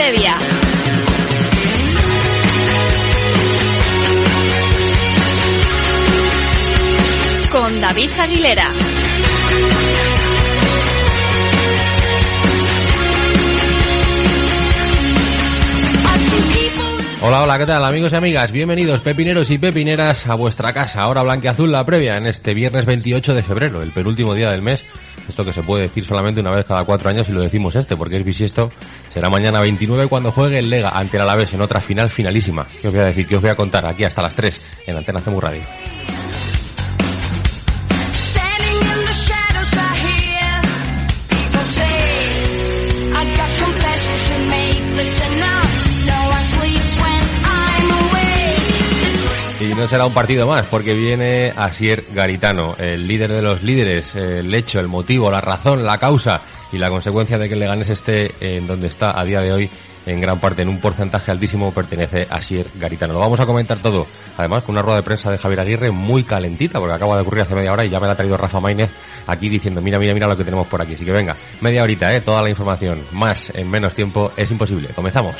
previa. Con David Aguilera. Hola, hola, ¿qué tal amigos y amigas? Bienvenidos pepineros y pepineras a vuestra casa, ahora blanqueazul la previa en este viernes 28 de febrero, el penúltimo día del mes. Que se puede decir solamente una vez cada cuatro años y lo decimos este, porque es bisiesto. Será mañana 29 cuando juegue el Lega ante el Alavés en otra final finalísima. ¿Qué os voy a decir? ¿Qué os voy a contar? Aquí hasta las 3 en Antena Cemu Radio. No será un partido más, porque viene Asier Garitano, el líder de los líderes, el hecho, el motivo, la razón, la causa y la consecuencia de que el Leganés esté en donde está a día de hoy, en gran parte, en un porcentaje altísimo, pertenece a Asier Garitano. Lo vamos a comentar todo, además con una rueda de prensa de Javier Aguirre muy calentita, porque acaba de ocurrir hace media hora y ya me la ha traído Rafa Maínez aquí diciendo, mira, mira, mira lo que tenemos por aquí. Así que venga, media horita, ¿eh? toda la información, más en menos tiempo, es imposible. Comenzamos.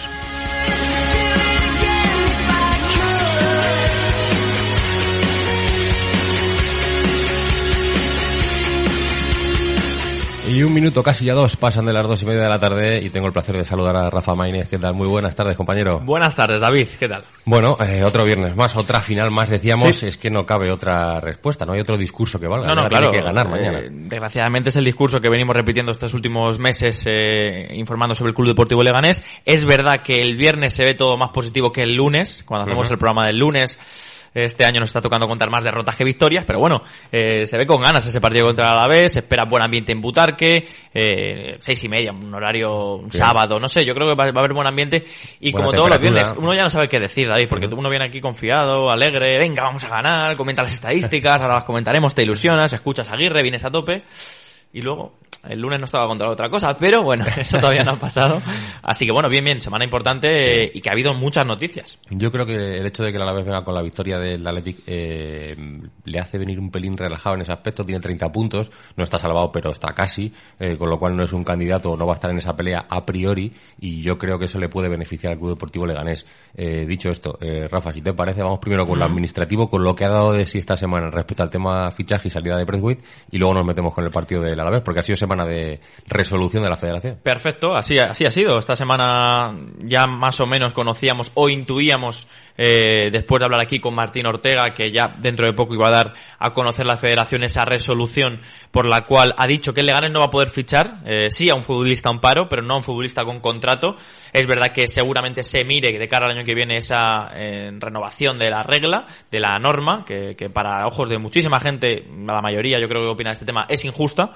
Y un minuto, casi ya dos, pasan de las dos y media de la tarde y tengo el placer de saludar a Rafa Maínez. ¿Qué tal? Muy buenas tardes, compañero. Buenas tardes, David. ¿Qué tal? Bueno, eh, otro viernes más, otra final más, decíamos, es que no cabe otra respuesta, no hay otro discurso que valga. No, no, claro. Tiene que ganar mañana. eh, desgraciadamente es el discurso que venimos repitiendo estos últimos meses eh, informando sobre el Club Deportivo Leganés. Es verdad que el viernes se ve todo más positivo que el lunes, cuando hacemos el programa del lunes. Este año nos está tocando contar más derrotas que victorias, pero bueno, eh, se ve con ganas ese partido contra el Alavés, se espera buen ambiente en Butarque, eh, seis y media, un horario, un sábado, no sé, yo creo que va, va a haber buen ambiente y Buena como todos los viernes, uno ya no sabe qué decir, David, porque uno viene aquí confiado, alegre, venga, vamos a ganar, comenta las estadísticas, ahora las comentaremos, te ilusionas, escuchas a Aguirre, vienes a tope, y luego el lunes no estaba contra otra cosa, pero bueno, eso todavía no ha pasado. Así que bueno, bien, bien, semana importante eh, y que ha habido muchas noticias. Yo creo que el hecho de que el Alavés venga con la victoria del Athletic eh, le hace venir un pelín relajado en ese aspecto. Tiene 30 puntos, no está salvado, pero está casi, eh, con lo cual no es un candidato, no va a estar en esa pelea a priori. Y yo creo que eso le puede beneficiar al Club Deportivo Leganés. Eh, dicho esto, eh, Rafa, si te parece, vamos primero con lo administrativo, con lo que ha dado de sí esta semana respecto al tema fichaje y salida de Braithwaite, y luego nos metemos con el partido del Alavés, porque ha sido semana de resolución de la Federación. Perfecto, así, así ha sido. Esta semana ya más o menos conocíamos o intuíamos, eh, después de hablar aquí con Martín Ortega, que ya dentro de poco iba a dar a conocer la federación esa resolución por la cual ha dicho que el Leganés no va a poder fichar, eh, sí a un futbolista a un paro, pero no a un futbolista con contrato. Es verdad que seguramente se mire de cara al año que viene esa eh, renovación de la regla, de la norma, que, que para ojos de muchísima gente, la mayoría yo creo que opina de este tema, es injusta.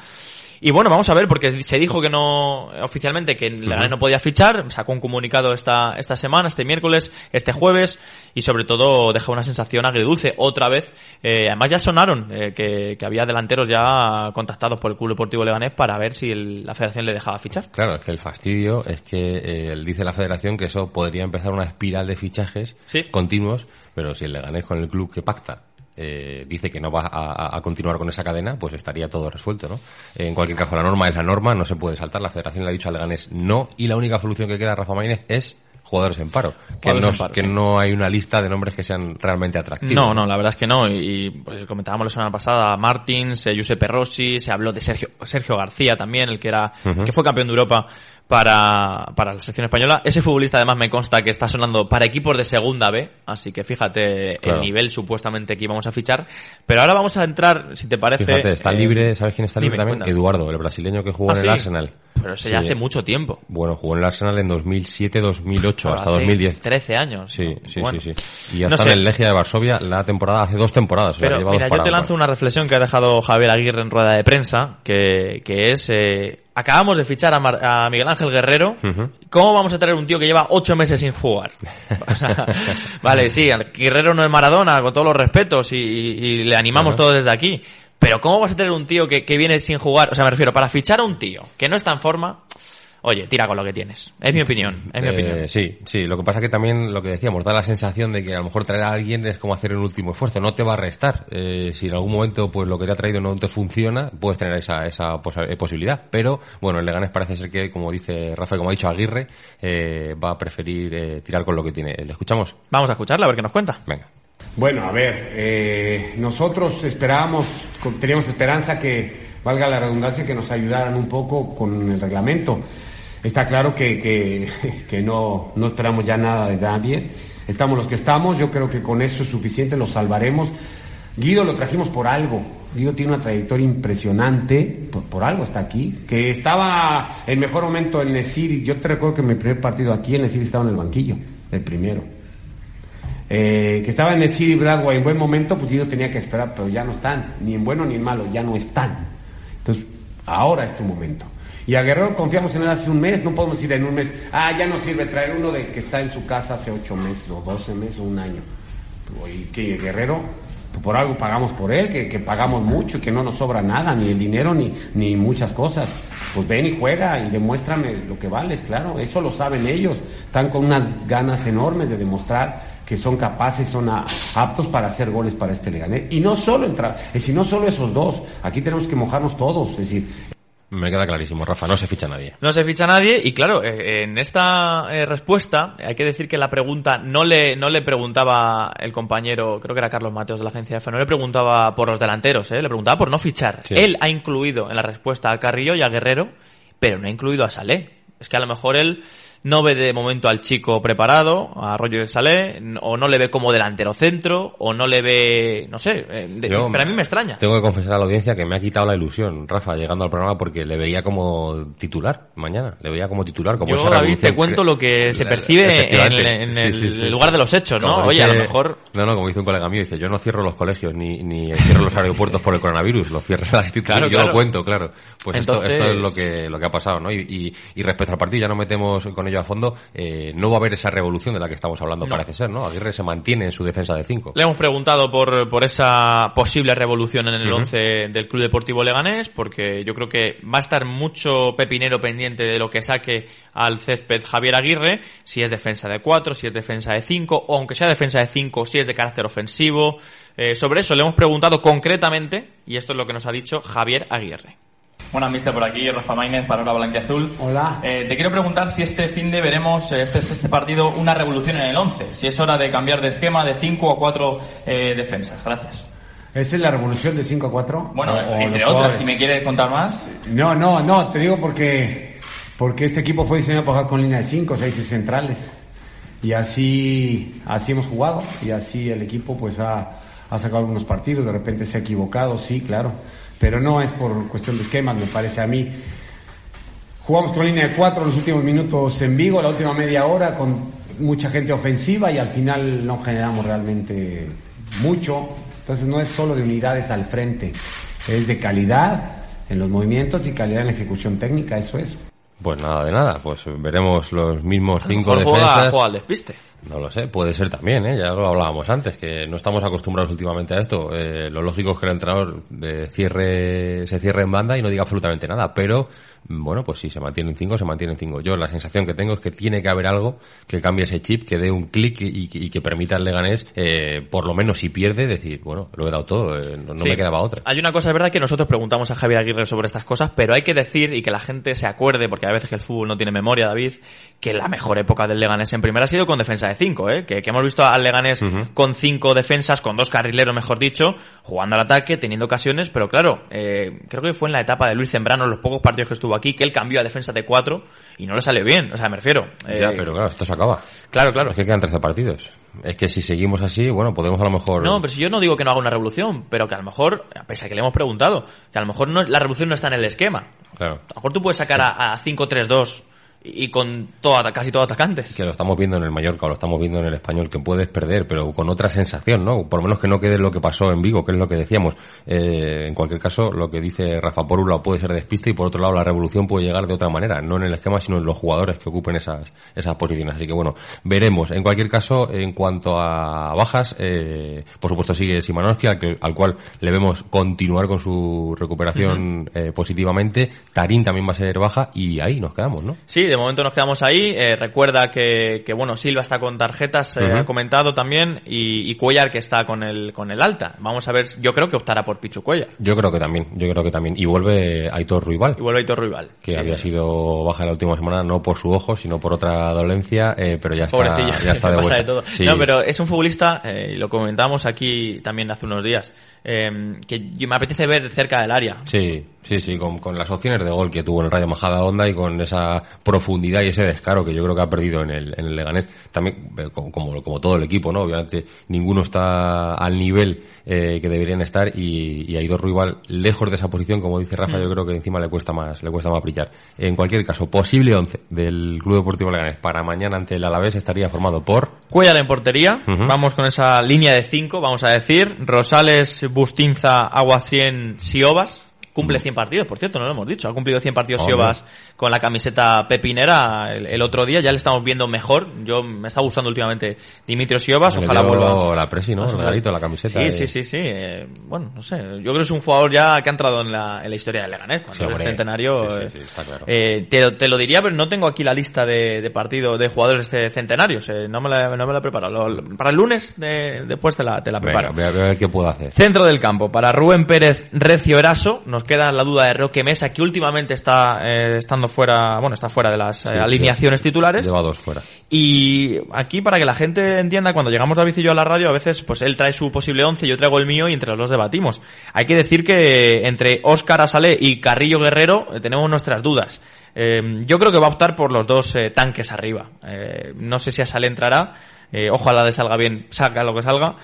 Y bueno, vamos a ver, porque se dijo que no, oficialmente, que el Leganés no podía fichar, sacó un comunicado esta, esta semana, este miércoles, este jueves, y sobre todo deja una sensación agridulce, otra vez. Eh, además ya sonaron eh, que, que había delanteros ya contactados por el Club Deportivo Leganés para ver si el- la federación le dejaba fichar. Claro, es que el fastidio es que eh, dice la federación que eso podría empezar una espiral de fichajes Sí. continuos, pero si el Leganés con el club que pacta eh, dice que no va a, a continuar con esa cadena, pues estaría todo resuelto, ¿no? En cualquier caso, la norma es la norma, no se puede saltar. La federación le ha dicho al Leganés no, y la única solución que queda, Rafa Maínez, es jugadores en paro. Que, no, en paro, que sí. no hay una lista de nombres que sean realmente atractivos. No, no, la verdad es que no. Y, y, pues comentábamos la semana pasada, Martins, eh, Giuseppe Rossi, se habló de Sergio, Sergio García también, el que era, Ujú. que fue campeón de Europa para, para la selección española. Ese futbolista además me consta que está sonando para equipos de segunda B, así que fíjate Claro. el nivel supuestamente que íbamos a fichar. Pero ahora vamos a entrar, si te parece. Fíjate, está eh, libre, ¿sabes quién está libre dime, también? cuéntame. Eduardo, el brasileño que jugó Ah, en el sí. Arsenal. Pero eso ya Sí. hace mucho tiempo. Bueno, jugó en el Arsenal en 2007-2008, hasta Hace 2010. 13 años. Sí, sí, Bueno. sí, sí. Y ya No sé. en el Legia de Varsovia la temporada, hace dos temporadas. Pero mira, yo te lanzo una reflexión que ha dejado Javier Aguirre en rueda de prensa, que, que es, eh, acabamos de fichar a, Mar- a Miguel Ángel Guerrero. ¿cómo vamos a tener un tío que lleva ocho meses sin jugar? O sea, vale, sí, Guerrero no es Maradona, con todos los respetos, y, y- y le animamos Ajá. todos desde aquí, pero ¿cómo vas a tener un tío que, que viene sin jugar? O sea, me refiero, para fichar a un tío que no está en forma, oye, tira con lo que tienes. Es mi opinión, es mi Eh, opinión. sí, sí. Lo que pasa que también lo que decíamos da la sensación de que a lo mejor traer a alguien es como hacer un último esfuerzo. No te va a restar. Eh, si en algún momento pues lo que te ha traído no te funciona, puedes tener esa, esa eh, posibilidad. Pero bueno, el Leganés parece ser que, como dice Rafa, como ha dicho Aguirre, eh, va a preferir eh, tirar con lo que tiene. ¿Le escuchamos? Vamos a escucharla, a ver qué nos cuenta. Venga. Bueno, a ver, eh, nosotros esperábamos, teníamos esperanza que, valga la redundancia, que nos ayudaran un poco con el reglamento. Está claro que, que, no, no esperamos ya nada de nadie. Estamos los que estamos, yo creo que con eso es suficiente, lo salvaremos. Guido lo trajimos por algo. Guido tiene una trayectoria impresionante, por, por algo está aquí, que estaba en mejor momento en Nesiri. Yo te recuerdo que mi primer partido aquí en Nesiri estaba en el banquillo, el primero eh, que estaba en el City Broadway en buen momento, pues Guido tenía que esperar, pero ya no están, ni en bueno ni en malo, ya no están. Entonces, ahora es tu momento. Y a Guerrero confiamos en él hace un mes, no podemos decir en un mes, ah, ya no sirve traer uno de que está en su casa hace ocho meses, o doce meses, o un año. Y que Guerrero, pues por algo pagamos por él, que, que pagamos mucho, que no nos sobra nada, ni el dinero, ni, ni muchas cosas. Pues ven y juega y demuéstrame lo que vales, claro, eso lo saben ellos. Están con unas ganas enormes de demostrar que son capaces, son a- aptos para hacer goles para este Leganés. Y no solo entrar, es decir, no solo esos dos, aquí tenemos que mojarnos todos, es decir, Me queda clarísimo, Rafa, no se ficha nadie. No se ficha nadie y claro, eh, en esta eh, respuesta hay que decir que la pregunta no le, no le preguntaba el compañero, creo que era Carlos Mateos de la agencia F, no le preguntaba por los delanteros, eh, le preguntaba por no fichar. Sí. Él ha incluido en la respuesta a Carrillo y a Guerrero, pero no ha incluido a Salé. Es que a lo mejor él no ve de momento al chico preparado, a de Salé, o no le ve como delantero centro, o no le ve, no sé, eh, de- Yo pero a mí me extraña. Tengo que confesar a la audiencia que me ha quitado la ilusión, Rafa, llegando al programa porque le veía como titular mañana. Le veía como titular, como Yo, David, te cuento lo que se percibe en, el, sí, sí, lugar de los hechos, ¿no? Como Oye, a lo mejor... No, no, como dice un colega mío, dice, yo no cierro los colegios ni, ni cierro los aeropuertos por el coronavirus, lo cierro las instituciones, Claro, yo claro. lo cuento, claro. Pues esto, esto es lo que, lo que ha pasado, ¿no? Y, y, y respecto al partido, ya no metemos con ello a fondo, eh, no va a haber esa revolución de la que estamos hablando, No. parece ser, ¿no? Aguirre se mantiene en su defensa de cinco. Le hemos preguntado por, por esa posible revolución en el Ujú. once del Club Deportivo Leganés, porque yo creo que va a estar mucho pepinero pendiente de lo que saque al césped Javier Aguirre, si es defensa de 4, si es defensa de 5, o aunque sea defensa de 5, si es de carácter ofensivo. Eh, sobre eso le hemos preguntado concretamente, y esto es lo que nos ha dicho Javier Aguirre. Buenas, mister, por aquí, Rafa Maínez, para Hora Blanquiazul. Hola. Eh, te quiero preguntar si este fin de veremos, eh, este, este partido, una revolución en el 11. Si es hora de cambiar de esquema de 5 a 4 eh, defensas. Gracias. ¿esa es la revolución de 5 a 4? Bueno, O- entre otras, jugadores. si me quieres contar más. No, no, no, te digo porque, porque este equipo fue diseñado para jugar con línea de 5, 6 centrales. Y así, así hemos jugado. Y así el equipo pues ha, ha sacado algunos partidos. De repente se ha equivocado, sí, claro. Pero no es por cuestión de esquemas, me parece a mí. Jugamos con línea de 4 los últimos minutos en Vigo, la última media hora con mucha gente ofensiva y al final no generamos realmente mucho. Entonces no es solo de unidades al frente, es de calidad en los movimientos y calidad en la ejecución técnica, eso es. Pues nada de nada, pues veremos los mismos cinco defensas. juega, juega al despiste. No lo sé, puede ser también, ¿eh? ya lo hablábamos antes, que no estamos acostumbrados últimamente a esto. Eh, lo lógico es que el entrenador de cierre, se cierre en banda y no diga absolutamente nada, pero mm, bueno, pues si se mantienen cinco, se mantienen cinco. Yo la sensación que tengo es que tiene que haber algo que cambie ese chip, que dé un clic y, y que permita al Leganés, eh, por lo menos si pierde, decir, bueno, lo he dado todo, eh, no, no Sí. me quedaba otra. Hay una cosa, es verdad que nosotros preguntamos a Javier Aguirre sobre estas cosas, pero hay que decir y que la gente se acuerde, porque a veces que el fútbol no tiene memoria, David, que la mejor época del Leganés en primera ha sido con defensa de 5, ¿eh? que, que hemos visto al Leganés con cinco defensas, con dos carrileros, mejor dicho, jugando al ataque, teniendo ocasiones, pero claro, eh, creo que fue en la etapa de Luis Zembrano, los pocos partidos que estuvo aquí, que él cambió a defensa de 4 y no le salió bien, o sea, me refiero. eh, Ya, pero claro, esto se acaba. Claro, claro. Es que quedan 13 partidos. Es que si seguimos así, bueno, podemos a lo mejor... No, pero si yo no digo que no haga una revolución, pero que a lo mejor, pese a que le hemos preguntado, que a lo mejor no, la revolución no está en el esquema. Claro. A lo mejor tú puedes sacar a, a 5-3-2 y con toda, casi todos atacantes. Que lo estamos viendo en el Mallorca, lo estamos viendo en el Español, que puedes perder, pero con otra sensación, ¿no? Por lo menos que no quede lo que pasó en Vigo, que es lo que decíamos. Eh, en cualquier caso, lo que dice Rafa, por un lado puede ser despiste y por otro lado la revolución puede llegar de otra manera, no en el esquema, sino en los jugadores que ocupen esas, esas posiciones. Así que bueno, veremos. En cualquier caso, en cuanto a bajas, eh, por supuesto sigue Simanowski, al, que- al cual le vemos continuar con su recuperación eh, positivamente. Tarín también va a ser baja y ahí nos quedamos, ¿no? Sí, de momento nos quedamos ahí. Eh, recuerda que, que, bueno, Silva está con tarjetas, eh, ha comentado también, y, y Cuellar que está con el, con el alta. Vamos a ver, yo creo que optará por Pichu Cuellar. Yo creo que también, yo creo que también. Y vuelve Aitor Ruibal. Y vuelve Aitor Rival. que había sido baja la última semana no por su ojo sino por otra dolencia eh, pero ya está ya está de vuelta todo. Sí. No, pero es un futbolista, eh, y lo comentábamos aquí también hace unos días, que me apetece ver cerca del área. Sí, sí, sí, con, con las opciones de gol que tuvo en el Rayo Majada Onda y con esa profundidad y ese descaro que yo creo que ha perdido en el, en el Leganés. También, eh, como, como, todo el equipo, ¿no? Obviamente, ninguno está al nivel eh, que deberían estar y, y Aitor Ruibal, lejos de esa posición, como dice Rafa, yo creo que encima le cuesta más, le cuesta más brillar. En cualquier caso, posible 11 del Club Deportivo Leganés para mañana ante el Alavés estaría formado por Cuellar en portería, Ujú. vamos con esa línea de cinco, vamos a decir. Rosales, Bustinza, Aguacien, Siobas. Cumple 100 partidos, por cierto, no lo hemos dicho. Ha cumplido 100 partidos Hombre. Siobas con la camiseta pepinera el, el otro día. Ya le estamos viendo mejor. Yo me está gustando últimamente Dimitrio Siobas. Ojalá vuelva. la presi, ¿no? Regalito, la camiseta. Sí, sí, sí, sí. eh, bueno, no sé. Yo creo que es un jugador ya que ha entrado en la, en la historia del Leganés. Cuando hombre. centenario. Sí, sí, eh, sí, está claro. eh, te, lo- te lo diría, pero no tengo aquí la lista de, de partidos de jugadores de centenarios. eh, no, me la, no me la he preparado. Lo- para el lunes, de- después te la, te la preparo. voy a ver qué puedo hacer. Centro del campo, para Rubén Pérez Recio Eraso, nos queda la duda de Roque Mesa, que últimamente está eh, estando fuera, bueno, está fuera de las eh, alineaciones titulares. Lleva dos fuera. Y aquí, para que la gente entienda, cuando llegamos David y yo a la radio, a veces pues él trae su posible once, yo traigo el mío y entre los dos debatimos. Hay que decir que entre Óscar Asalé y Carrillo Guerrero eh, tenemos nuestras dudas. Eh, yo creo que va a optar por los dos eh, tanques arriba. Eh, no sé si Asalé entrará, eh, ojalá le salga bien, salga lo que salga.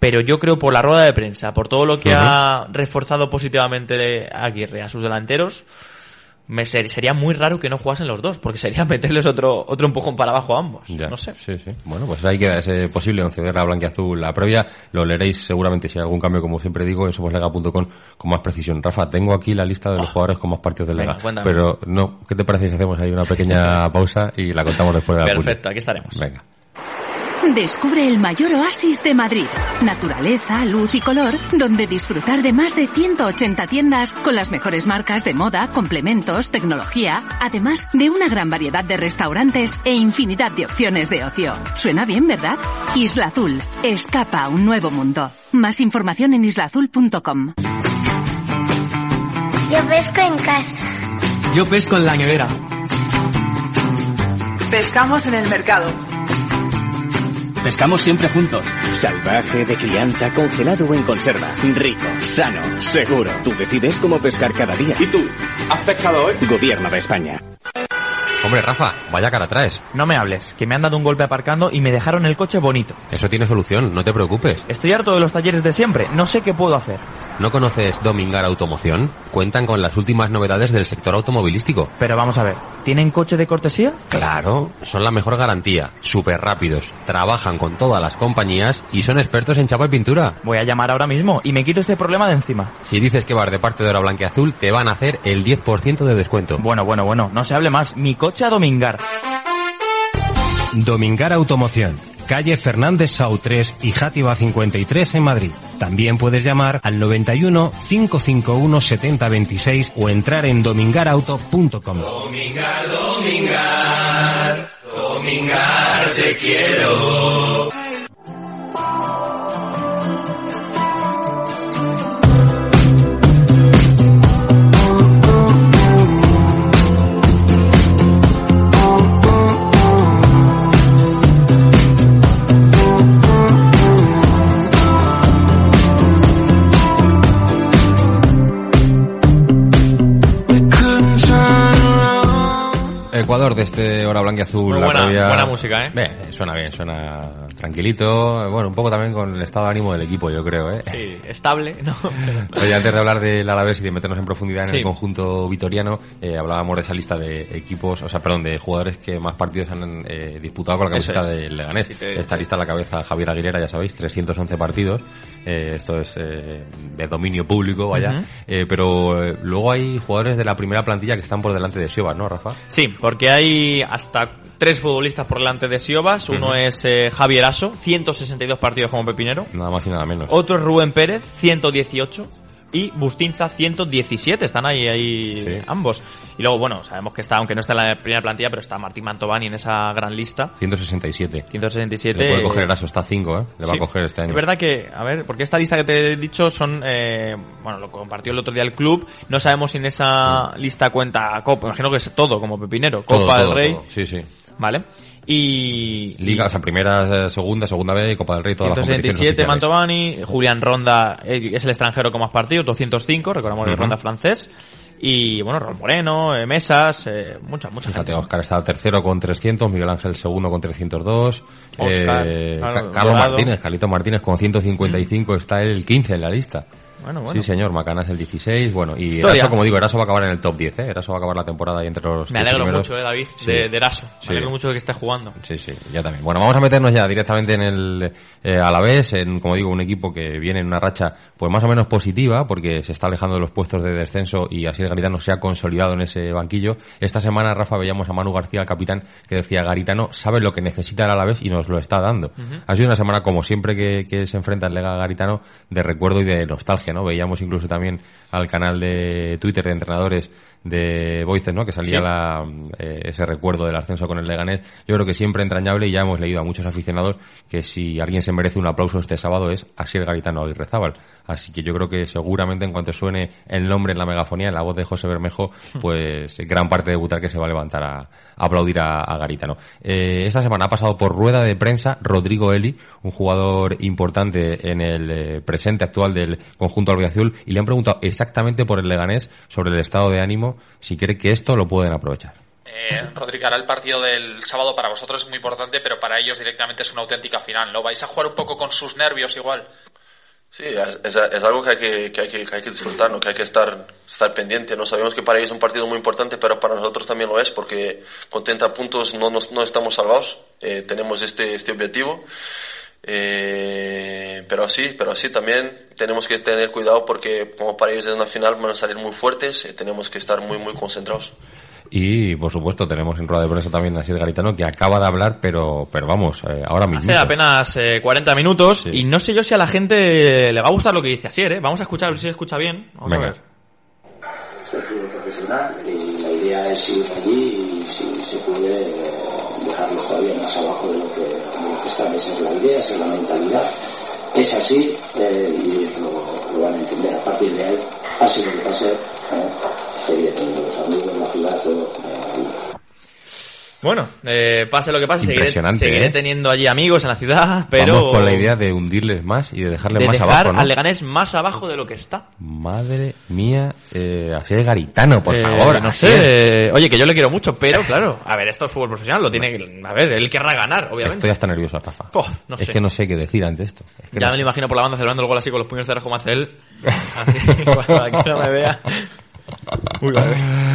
Pero yo creo por la rueda de prensa, por todo lo que ha reforzado positivamente Aguirre a sus delanteros, me ser- sería muy raro que no jugasen los dos, porque sería meterles otro, otro empujón para abajo a ambos. Ya. No sé. Sí, sí. Bueno, pues ahí queda ese posible once de la blanquiazul. La previa lo leeréis seguramente si hay algún cambio, como siempre digo, en somoslega.com con más precisión. Rafa, tengo aquí la lista de los jugadores con más partidos de Venga, Lega. cuéntame. pero no, ¿qué te parece si hacemos ahí una pequeña pausa y la contamos después de la Perfecto, aquí estaremos. Venga. Descubre el mayor oasis de Madrid. Naturaleza, luz y color, donde disfrutar de más de 180 tiendas con las mejores marcas de moda, complementos, tecnología, además de una gran variedad de restaurantes e infinidad de opciones de ocio. Suena bien, ¿verdad? Isla Azul. Escapa a un nuevo mundo. Más información en islaazul.com. Yo pesco en casa. Yo pesco en la nevera. Pescamos en el mercado. Pescamos siempre juntos. Salvaje, de crianza, congelado o en conserva. Rico, sano, seguro. Tú decides cómo pescar cada día. ¿Y tú? ¿Has pescado hoy? Gobierno de España. Hombre, Rafa, vaya cara traes. No me hables, que me han dado un golpe aparcando y me dejaron el coche bonito. Eso tiene solución, no te preocupes. Estoy harto de los talleres de siempre, no sé qué puedo hacer. ¿No conoces Domingar Automoción? Cuentan con las últimas novedades del sector automovilístico. Pero vamos a ver, ¿tienen coche de cortesía? Claro, son la mejor garantía, súper rápidos, trabajan con todas las compañías y son expertos en chapa y pintura. Voy a llamar ahora mismo y me quito este problema de encima. Si dices que vas de parte de Hora Blanqueazul, te van a hacer el 10% de descuento. Bueno, bueno, bueno, no se hable más. Mi coche a domingar. Domingar Automoción. Calle Fernández Sau 3 y Játiva 53 en Madrid. También puedes llamar al 91 551 7026 o entrar en domingarauto.com. Domingar, domingar, domingar, te quiero. De este Hora Blanqueazul. Muy la buena- previa- buena música, ¿eh? Bien, suena bien, suena tranquilito, bueno, un poco también con el estado de ánimo del equipo, yo creo, ¿eh? Sí, estable, ¿no? Pero- Oye, antes de hablar del Alavés y de meternos en profundidad en Sí. el conjunto vitoriano, eh, hablábamos de esa lista de equipos, o sea, perdón, de jugadores que más partidos han eh, disputado con la camiseta es. del Leganés. Sí, te- Esta lista a la cabeza Javier Aguilera, ya sabéis, 311 partidos. Eh, esto es eh, de dominio público, vaya. Eh, pero eh, luego hay jugadores de la primera plantilla que están por delante de Siobas, ¿no, Rafa? Sí, porque hay hasta tres futbolistas por delante de Siobas. Uno Ujú. es eh, Javier Aso, 162 partidos como pepinero. Nada más y nada menos. Otro es Rubén Pérez, 118. Y Bustinza, 117. Están ahí, ahí ambos. Y luego, bueno, sabemos que está, aunque no está en la primera plantilla, pero está Martín Mantovani en esa gran lista. 167. 167. Le puede coger Eraso, está 5, ¿eh? Le va a coger este año. Es verdad que, a ver, porque esta lista que te he dicho son, eh, bueno, lo compartió el otro día el club. No sabemos si en esa lista cuenta Copa. Imagino que es todo como pepinero. Todo, Copa del todo, Rey. todo. Sí, sí. Vale. Y. Liga, o sea, primera, eh, segunda, segunda B, Copa del Rey, todas las competiciones 167 oficiales. Mantovani, Julián Ronda eh, es el extranjero con más partidos, 205, recordamos que Ujú. Ronda francés. Y bueno, Raúl Moreno, eh, Mesas, eh, mucha, mucha Fíjate, gente. Oscar está tercero con 300, Miguel Ángel segundo con 302, Oscar, eh, Carlos. Martínez, Carlito Martínez con 155, está el 15 en la lista. Bueno, bueno. Sí, señor, Macanas el 16, bueno, y Historia. Eraso, como digo, Eraso va a acabar en el top 10, ¿eh? Eraso va a acabar la temporada ahí entre los Me 10 alegro primeros. mucho, eh, David, Sí. de, de Eraso. Me Sí. alegro mucho de que esté jugando. Sí, sí, ya también. Bueno, vamos a meternos ya directamente en el eh, Alavés, en, como digo, un equipo que viene en una racha pues más o menos positiva, porque se está alejando de los puestos de descenso y así el Garitano se ha consolidado en ese banquillo. Esta semana, Rafa, veíamos a Manu García, el capitán, que decía, Garitano sabe lo que necesita el Alavés y nos lo está dando. Ha sido una semana, como siempre que, que se enfrenta el Lega Garitano, de recuerdo y de nostalgia, ¿no? Veíamos incluso también al canal de Twitter de entrenadores de Voices, ¿no? Que salía Sí. la, eh, ese recuerdo del ascenso con el Leganés. Yo creo que siempre entrañable y ya hemos leído a muchos aficionados que si alguien se merece un aplauso este sábado es Asier Garitano Aguirrezábal. Así que yo creo que seguramente en cuanto suene el nombre en la megafonía, en la voz de José Bermejo, pues gran parte de Butar que se va a levantar a, a aplaudir a, a Garitano. Eh, esta semana ha pasado por rueda de prensa Rodrigo Eli, un jugador importante en el eh, presente actual del conjunto albiazul, y le han preguntado exactamente por el Leganés sobre el estado de ánimo, si cree que esto lo pueden aprovechar. Eh, Rodrigo, ahora el partido del sábado para vosotros es muy importante, pero para ellos directamente es una auténtica final, ¿no? ¿Vais a jugar un poco con sus nervios igual? Sí, es, es- es algo que hay que, que hay que, que hay que disfrutar, ¿no? que hay que estar, estar pendiente. ¿no? Sabemos que para ellos es un partido muy importante, pero para nosotros también lo es, porque con 30 puntos no, nos- no estamos salvados. Eh, tenemos este, este objetivo. Eh, pero así, pero así también tenemos que tener cuidado porque como para ellos es una final van a salir muy fuertes, eh, tenemos que estar muy, muy concentrados. Y, por supuesto, tenemos en rueda de prensa también a Asier Garitano, que acaba de hablar, pero, pero vamos, eh, ahora mismo. Hace apenas eh, 40 minutos y no sé yo si a la gente le va a gustar lo que dice Asier, ¿eh? Vamos a escuchar a ver si se escucha bien. Vamos Venga. a ver. Esto es fútbol profesional y la idea es ir allí y si se puede eh, dejarlos todavía más abajo de lo que, es la idea, esa es la mentalidad. Es así eh, y lo van a entender. A partir de ahí, pase lo que pase, eh, seguiré teniendo los amigos, la ciudad, todo. eh, Bueno, eh, pase lo que pase, seguiré, seguiré ¿eh? teniendo allí amigos en la ciudad, pero Vamos con la idea de hundirles más y de dejarles de más dejar abajo, ¿no? al Leganés más abajo de lo que está. Madre mía, eh, Asier Garitano, por Eh, favor. no sé, eh, oye, que yo le quiero mucho, pero claro, a ver, esto es fútbol profesional, lo tiene que, a ver, él querrá ganar, obviamente. Estoy hasta nervioso, Rafa. Oh, no es sé. que no sé qué decir ante esto. Es que Ya no me lo imagino por la banda celebrando el gol así con los puños cerrados como hace él. Así, para que no me vea. Uy.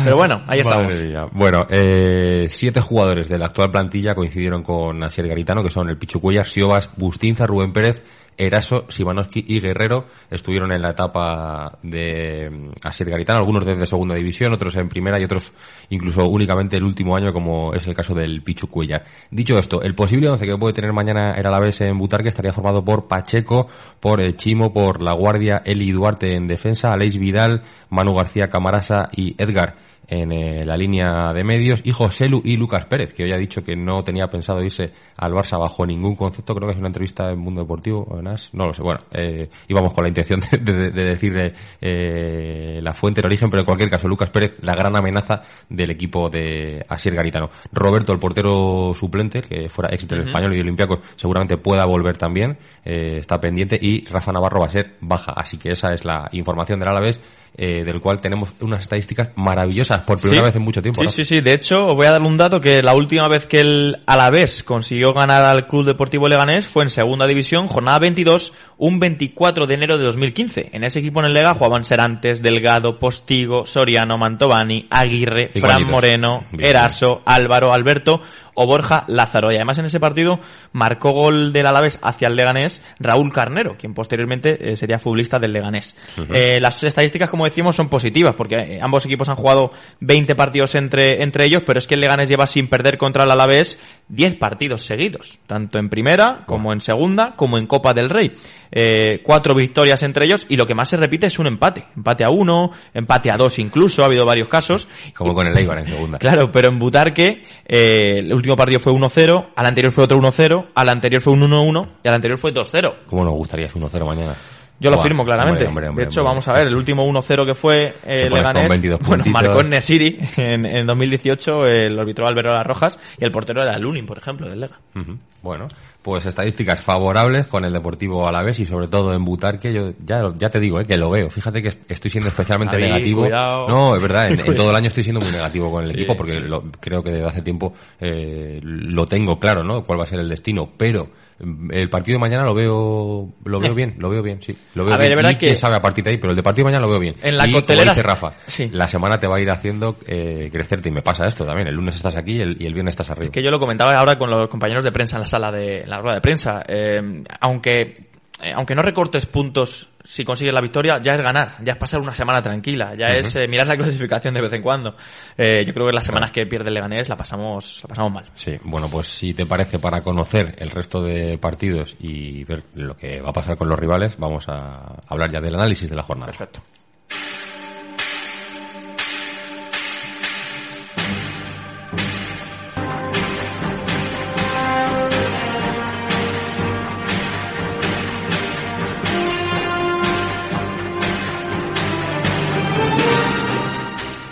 Pero bueno, ahí estamos. Mía. Bueno, eh, siete jugadores de la actual plantilla coincidieron con Asier Garitano, que son el Pichucuellas, Siobas, Bustinza, Rubén Pérez, Eraso, Simanowski y Guerrero. Estuvieron en la etapa de mm, Asier Garitano, algunos desde segunda división, otros en primera y otros incluso únicamente el último año, como es el caso del Pichucuellas. Dicho esto, el posible once que puede tener mañana el Alavés en Butarque estaría formado por Pacheco, por eh, Chimo, por La Guardia, Eli Duarte en defensa, Aleix Vidal, Manu García Camarasa y Edgar en eh, la línea de medios y José Lu y Lucas Pérez, que hoy ha dicho que no tenía pensado irse al Barça bajo ningún concepto, creo que es una entrevista en Mundo Deportivo, As, no lo sé, bueno, eh, íbamos con la intención de, de- de decir eh, la fuente, el origen, pero en cualquier caso, Lucas Pérez, la gran amenaza del equipo de Asier Garitano. Roberto, el portero suplente, que fuera ex del español y de Olympiacos, seguramente pueda volver también, eh, está pendiente, y Rafa Navarro va a ser baja, así que esa es la información del Alavés eh, del cual tenemos unas estadísticas maravillosas por primera Sí. vez en mucho tiempo. Sí, ¿no? sí, sí. De hecho, os voy a dar un dato que la última vez que el Alavés consiguió ganar al Club Deportivo Leganés fue en Segunda División, jornada 22, un 24 de enero de 2015. En ese equipo en el Lega jugaban Serantes, Delgado, Postigo, Soriano, Mantovani, Aguirre, Fran. Moreno, Bien. Eraso, Álvaro, Alberto o Borja Lázaro. Y además en ese partido marcó gol del Alavés hacia el Leganés Raúl Carnero, quien posteriormente eh, sería futbolista del Leganés. Eh, las estadísticas, como decíamos, son positivas, porque eh, ambos equipos han jugado 20 partidos entre, entre ellos, pero es que el Leganés lleva sin perder contra el Alavés 10 partidos seguidos, tanto en primera, como en segunda, como en Copa del Rey. Eh, cuatro victorias entre ellos, y lo que más se repite es un empate. Empate a uno, empate a dos incluso, ha habido varios casos. Como con el Eibar en segunda. Claro, pero en Butarque eh, el último partido fue 1-0, al anterior fue otro 1-0, al anterior fue un 1-1 y al anterior fue 2-0. ¿Cómo nos gustaría ese 1-0 mañana? Yo lo Buah, firmo claramente. hombre, hombre, hombre, de hecho, vamos a ver, el último 1-0 que fue eh, Leganés, 22 bueno, marcó en Nesiri en, en 2018, el arbitró Álvaro Las Rojas y el portero era Lunin, por ejemplo, del Lega. Ujú. Bueno, pues estadísticas favorables con el Deportivo Alavés y sobre todo en Butarque, yo ya, ya te digo, eh, que lo veo. Fíjate que est- estoy siendo especialmente negativo. cuidado. No, es verdad, en, todo el año estoy siendo muy negativo con el Sí, equipo porque sí. lo- creo que desde hace tiempo eh, lo tengo claro, ¿no? Cuál va a ser el destino, pero mm, el partido de mañana lo veo lo veo bien, lo veo bien, sí. Lo veo A ver, bien. es verdad Y que- sabe a partir de ahí, pero el de partido de mañana lo veo bien. En la y, como coctelera- dice Rafa, Sí. la semana te va a ir haciendo eh, crecerte y me pasa esto también. El lunes estás aquí y el, y el viernes estás arriba. Es que yo lo comentaba ahora con los compañeros de prensa en la sala de la rueda de prensa. Eh, aunque eh, aunque no recortes puntos si consigues la victoria, ya es ganar, ya es pasar una semana tranquila, ya Ujú. es eh, mirar la clasificación de vez en cuando. Eh, yo creo que las semanas que pierde el Leganés la pasamos, la pasamos mal. Sí, bueno, pues si te parece para conocer el resto de partidos y ver lo que va a pasar con los rivales, vamos a hablar ya del análisis de la jornada. Perfecto.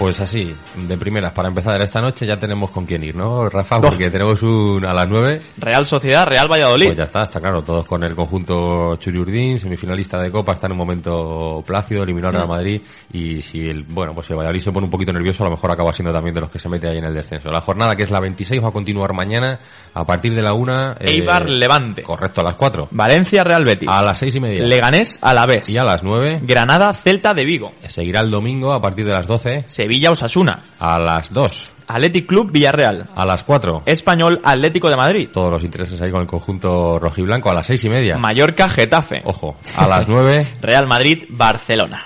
Pues así, de primeras, para empezar esta noche ya tenemos con quién ir, ¿no, Rafa? Porque tenemos un a las 9. Real Sociedad, Real Valladolid. Pues ya está, está claro, todos con el conjunto Churiurdín, semifinalista de Copa, está en un momento plácido, eliminó al Real Mm. Madrid y si el, bueno, pues si el Valladolid se pone un poquito nervioso, a lo mejor acaba siendo también de los que se mete ahí en el descenso. La jornada que es la 26 va a continuar mañana a partir de la 1. Eibar Levante. Correcto, a las 4. Valencia Real Betis. A las seis y media. Leganés a la vez. Y a las 9. Granada Celta de Vigo. Seguirá el domingo a partir de las 12. Sevilla Osasuna. A las 2. Athletic Club Villarreal. A las 4. Español Atlético de Madrid. Todos los intereses ahí con el conjunto rojiblanco a las seis y media. Mallorca Getafe. Ojo. A las 9. Real Madrid Barcelona.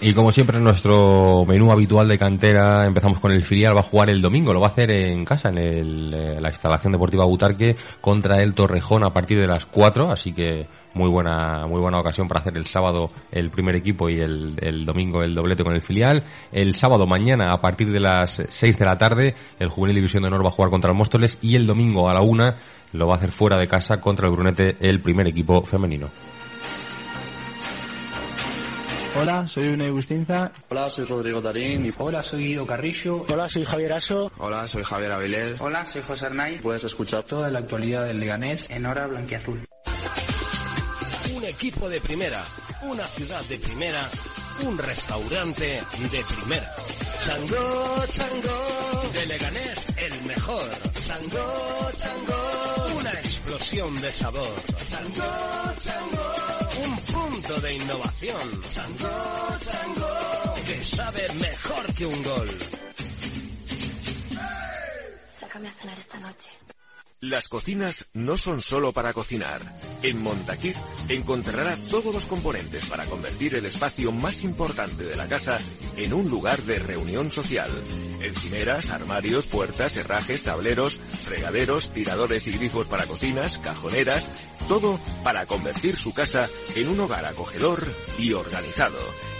Y como siempre, nuestro menú habitual de cantera, empezamos con el filial, va a jugar el domingo, lo va a hacer en casa, en el, eh, la instalación deportiva Butarque, contra el Torrejón a partir de las 4, así que muy buena, muy buena ocasión para hacer el sábado el primer equipo y el, el domingo el doblete con el filial. El sábado mañana a partir de las 6 de la tarde, el Juvenil División de Honor va a jugar contra el Móstoles y el domingo a la 1 lo va a hacer fuera de casa contra el Brunete, el primer equipo femenino. Hola, soy Unai Bustinza. Hola, soy Rodrigo Tarín. Y... Hola, soy Guido Carrillo. Hola, soy Javier Aso. Hola, soy Javier Avilés. Hola, soy José Arnay. Puedes escuchar Toda la actualidad del Leganés en Hora Blanquiazul. Un equipo de primera, una ciudad de primera, un restaurante de primera. Chango, chango, de Leganés el mejor. Chango, chango, una explosión de sabor. Chango, chango, un punto de innovación. Chango, chango, que sabe mejor que un gol. Sácame a cenar esta noche. Las cocinas no son solo para cocinar. En Montaquit encontrará todos los componentes para convertir el espacio más importante de la casa en un lugar de reunión social. Encimeras, armarios, puertas, herrajes, tableros, fregaderos, tiradores y grifos para cocinas, cajoneras, todo para convertir su casa en un hogar acogedor y organizado.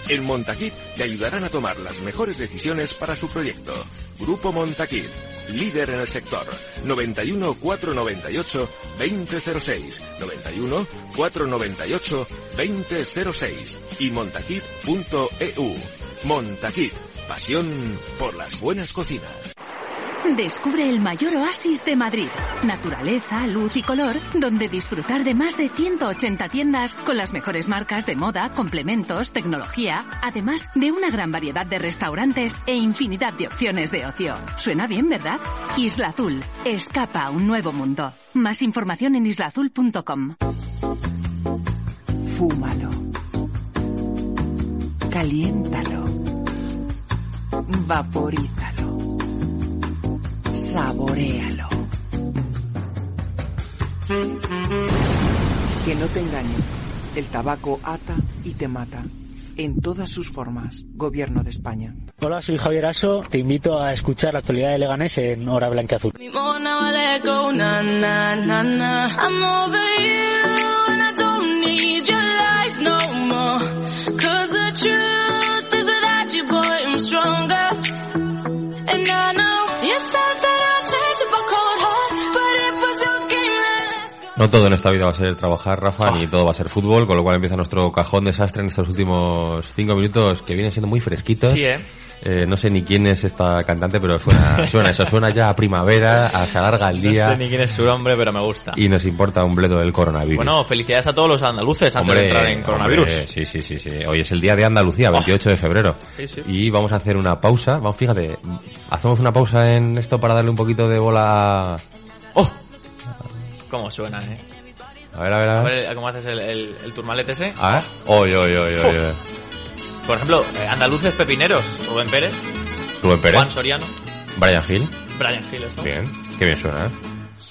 En Montaquit le ayudarán a tomar las mejores decisiones para su proyecto. Grupo Montaquit, líder en el sector. 91 498 2006, 91 498 2006 y montaquit.eu. Montaquit, pasión por las buenas cocinas. Descubre el mayor oasis de Madrid. Naturaleza, luz y color, donde disfrutar de más de 180 tiendas con las mejores marcas de moda, complementos, tecnología, además de una gran variedad de restaurantes e infinidad de opciones de ocio. Suena bien, ¿verdad? Isla Azul. Escapa a un nuevo mundo. Más información en islaazul.com. Fúmalo. Caliéntalo. Vaporízalo. Saboréalo. Que no te engañen. El tabaco ata y te mata. En todas sus formas. Gobierno de España. Hola, soy Javier Aso. Te invito a escuchar la actualidad de Leganés en Hora Blanca Azul. No todo en esta vida va a ser trabajar, Rafa, ni todo va a ser fútbol, con lo cual empieza nuestro cajón desastre en estos últimos cinco minutos que vienen siendo muy fresquitos. Sí, ¿eh? Eh, no sé ni quién es esta cantante, pero suena, suena eso, suena ya a primavera, a se alarga el No día sé ni quién es su nombre, pero me gusta. y nos importa un bledo del coronavirus. Bueno, felicidades a todos los andaluces antes de entrar en coronavirus. hombre, sí, sí, sí, sí. Hoy es el día de Andalucía, 28 de febrero. Sí, sí. Y vamos a hacer una pausa. Vamos, fíjate, hacemos una pausa en esto para darle un poquito de bola. ¿Cómo suena, eh? A ver, a ver, a A ver. ver, ¿cómo haces el, el, el turmalet ese? A ver. Oy, oy, oy, oy, oy. Por ejemplo, eh, andaluces pepineros, Rubén Pérez, Rubén Pérez. Juan Soriano, Brian Hill. Brian Hill, esto. Bien. Qué bien suena, ¿eh?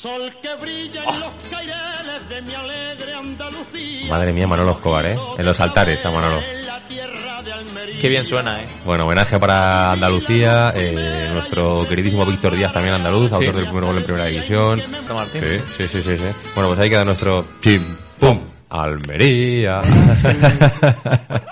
Sol que brilla en los caireles de mi alegre Andalucía. Madre mía, Manolo Escobar, ¿eh? En los altares a Manolo. Qué bien suena, eh. Bueno, homenaje para Andalucía, eh, nuestro queridísimo Víctor Díaz, también andaluz, autor del primer gol en primera división. Martín. Sí, sí, sí, sí, sí. Bueno, pues ahí queda nuestro chim, pum, Almería.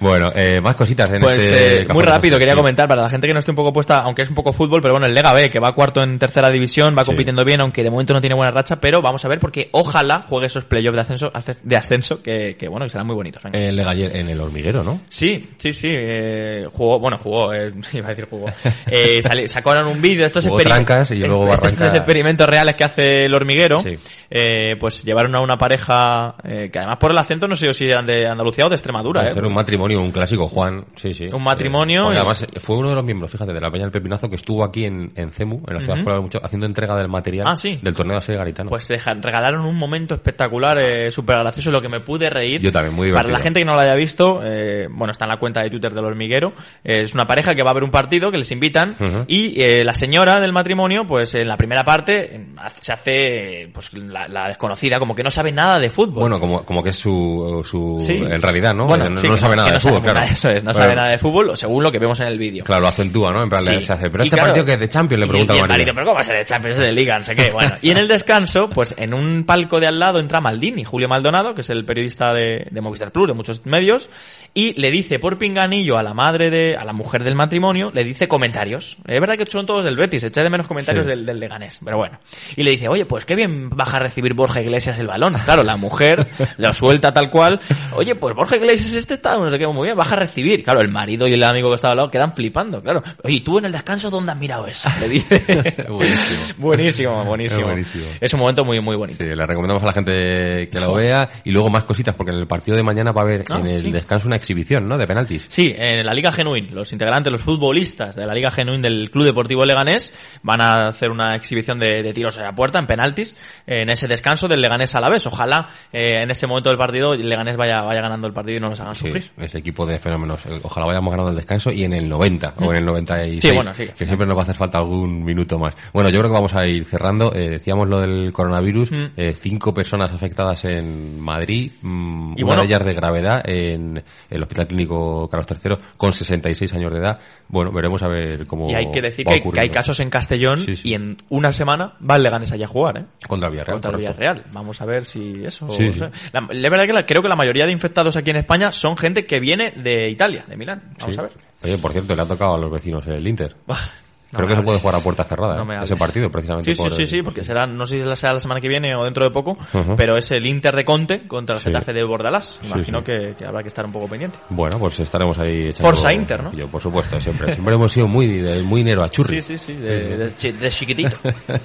bueno, eh, más cositas en Pues este eh, muy rápido, quería comentar para la gente que no esté un poco puesta, aunque es un poco fútbol, pero bueno, el Lega B, que va cuarto en tercera división, va compitiendo bien, aunque de momento no tiene buena racha, pero vamos a ver porque ojalá juegue esos playoffs de ascenso, de ascenso que, que bueno, que serán muy bonitos. venga. El Legaller en el hormiguero, ¿no? Sí, sí, sí, eh, jugó, bueno, jugó, eh, iba a decir jugó. Eh, sacaron un vídeo, estos experimentos- estos arranca- experimentos reales que hace el hormiguero, eh, pues llevaron a una pareja, eh, que además por el acento no sé yo si eran de Andalucía o de Extremadura, Va a eh. un matrimonio, un clásico, Juan. Sí, sí. Un matrimonio y- además eh, fue uno de los miembros, fíjate, de la Peña del Pepinazo que estuvo aquí en, en CEMU, en la ciudad Ujú. escolar mucho, haciendo entrega del material Ah, sí. del torneo de Serie Garitano. Pues dejan, regalaron un momento espectacular, eh, súper gracioso, lo que me pude reír. Yo también, muy Para divertido. la gente que no lo haya visto, eh, bueno, está en la cuenta de Twitter del hormiguero. eh, es una pareja que va a ver un partido, que les invitan, Ujú. y eh, la señora del matrimonio, pues en la primera parte se hace pues la, la desconocida, como que no sabe nada de fútbol. Bueno, como, como que es su, su Sí. en realidad, ¿no? Bueno, no, sí, no que sabe nada de no sabe fútbol, claro. Eso es, no Bueno, sabe nada de fútbol, según lo que vemos en el vídeo. Claro, lo acentúa, ¿no? En plan, Sí. se hace, pero Y este claro, partido que es de Champions, le pregunta al marido. pero ¿cómo va a ser de Champions? Es de Liga, no sé qué. Bueno, y en el descanso, pues en un palco de al lado entra Maldini, Julio Maldonado, que es el periodista de, de Movistar Plus, de muchos medios, y le dice por pinganillo a la madre de, a la mujer del matrimonio, le dice comentarios. Es verdad que son todos del Betis, echa de menos comentarios del, del Leganés, pero bueno. Y le dice, oye, pues qué bien baja a recibir Borja Iglesias el balón. Claro, la mujer lo suelta tal cual. Oye, pues Borja Iglesias este está, no sé qué, muy bien, baja a recibir. Claro, el marido y el amigo que estaba al lado quedan flipando, claro. Oye, ¿y tú en el descanso dónde has mirado eso? Le dice. Buenísimo. buenísimo, buenísimo. Es buenísimo. Es un momento muy, muy bonito. Sí, le recomendamos a la gente que lo vea y luego más cositas porque en el partido de mañana va a haber Ah, en el sí. descanso una exhibición, ¿no? De penaltis. Sí, en la Liga Genuín, los integrantes, los futbolistas de la Liga Genuín del Club Deportivo Leganés van a hacer una exhibición de, de tiros a la puerta, en penaltis, en ese descanso del Leganés a la vez. Ojalá eh, en ese momento del partido el Leganés vaya, vaya ganando el partido y no nos hagan Sí, sufrir. ese equipo de fenómenos. Ojalá vayamos ganando el descanso y en el 90 o en el 96. Sí, bueno, sí. Que siempre nos va a hacer falta algún minuto más. Bueno, yo creo que vamos a ir cerrando. Eh, decíamos lo del coronavirus. Mm. eh, cinco personas afectadas en Madrid. mm, Y una bueno- de ellas de gravedad en el Hospital Clínico Carlos III con 66 años de edad. Bueno, veremos a ver cómo Y hay que decir que, que hay casos en Castellón y en una semana va el Leganés allá a jugar, ¿eh? Contra Villarreal. Contra el correcto. Villarreal. Vamos a ver si eso... Sí, o sí. sea, la, la verdad que la- creo que la mayoría de infectados aquí en España son gente que viene de Italia, de Milán. Vamos Sí. a ver. Oye, por cierto, le ha tocado a los vecinos el Inter. Creo que se puede jugar a puerta cerrada, No ¿eh? ese partido, precisamente. Sí, por sí, sí, el- sí, porque será, no sé si será la semana que viene o dentro de poco, Ujú. pero es el Inter de Conte contra el Sí. Getafe de Bordalás. Sí, Imagino sí. Que, que habrá que estar un poco pendiente. Bueno, pues estaremos ahí echando... Forza Inter, ¿no? Yo, por supuesto, siempre. Siempre hemos sido muy, de- muy nero a churri. Sí, sí, sí, de, de chi- de chiquitito.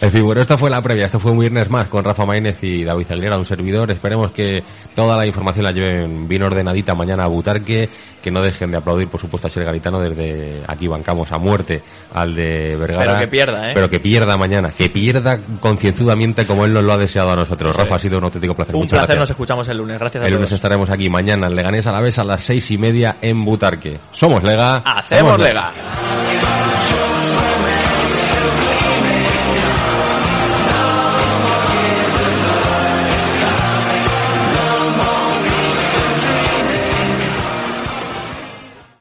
En fin, bueno, esta fue la previa, esto fue un viernes más con Rafa Maínez y David Aguilera, un servidor. Esperemos que toda la información la lleven bien ordenadita mañana a Butarque, que no dejen de aplaudir, por supuesto, a Ser Garitano desde aquí bancamos a muerte al de Vergara. Pero que pierda, ¿eh? Pero que pierda mañana, que pierda concienzudamente como él nos lo ha deseado a nosotros. Rafa, ha sido un auténtico placer. Un Muchas placer, nos escuchamos el lunes. Gracias a El lunes todos. estaremos aquí mañana en Leganés a la vez a las seis y media en Butarque. Somos Lega. Hacemos Lega.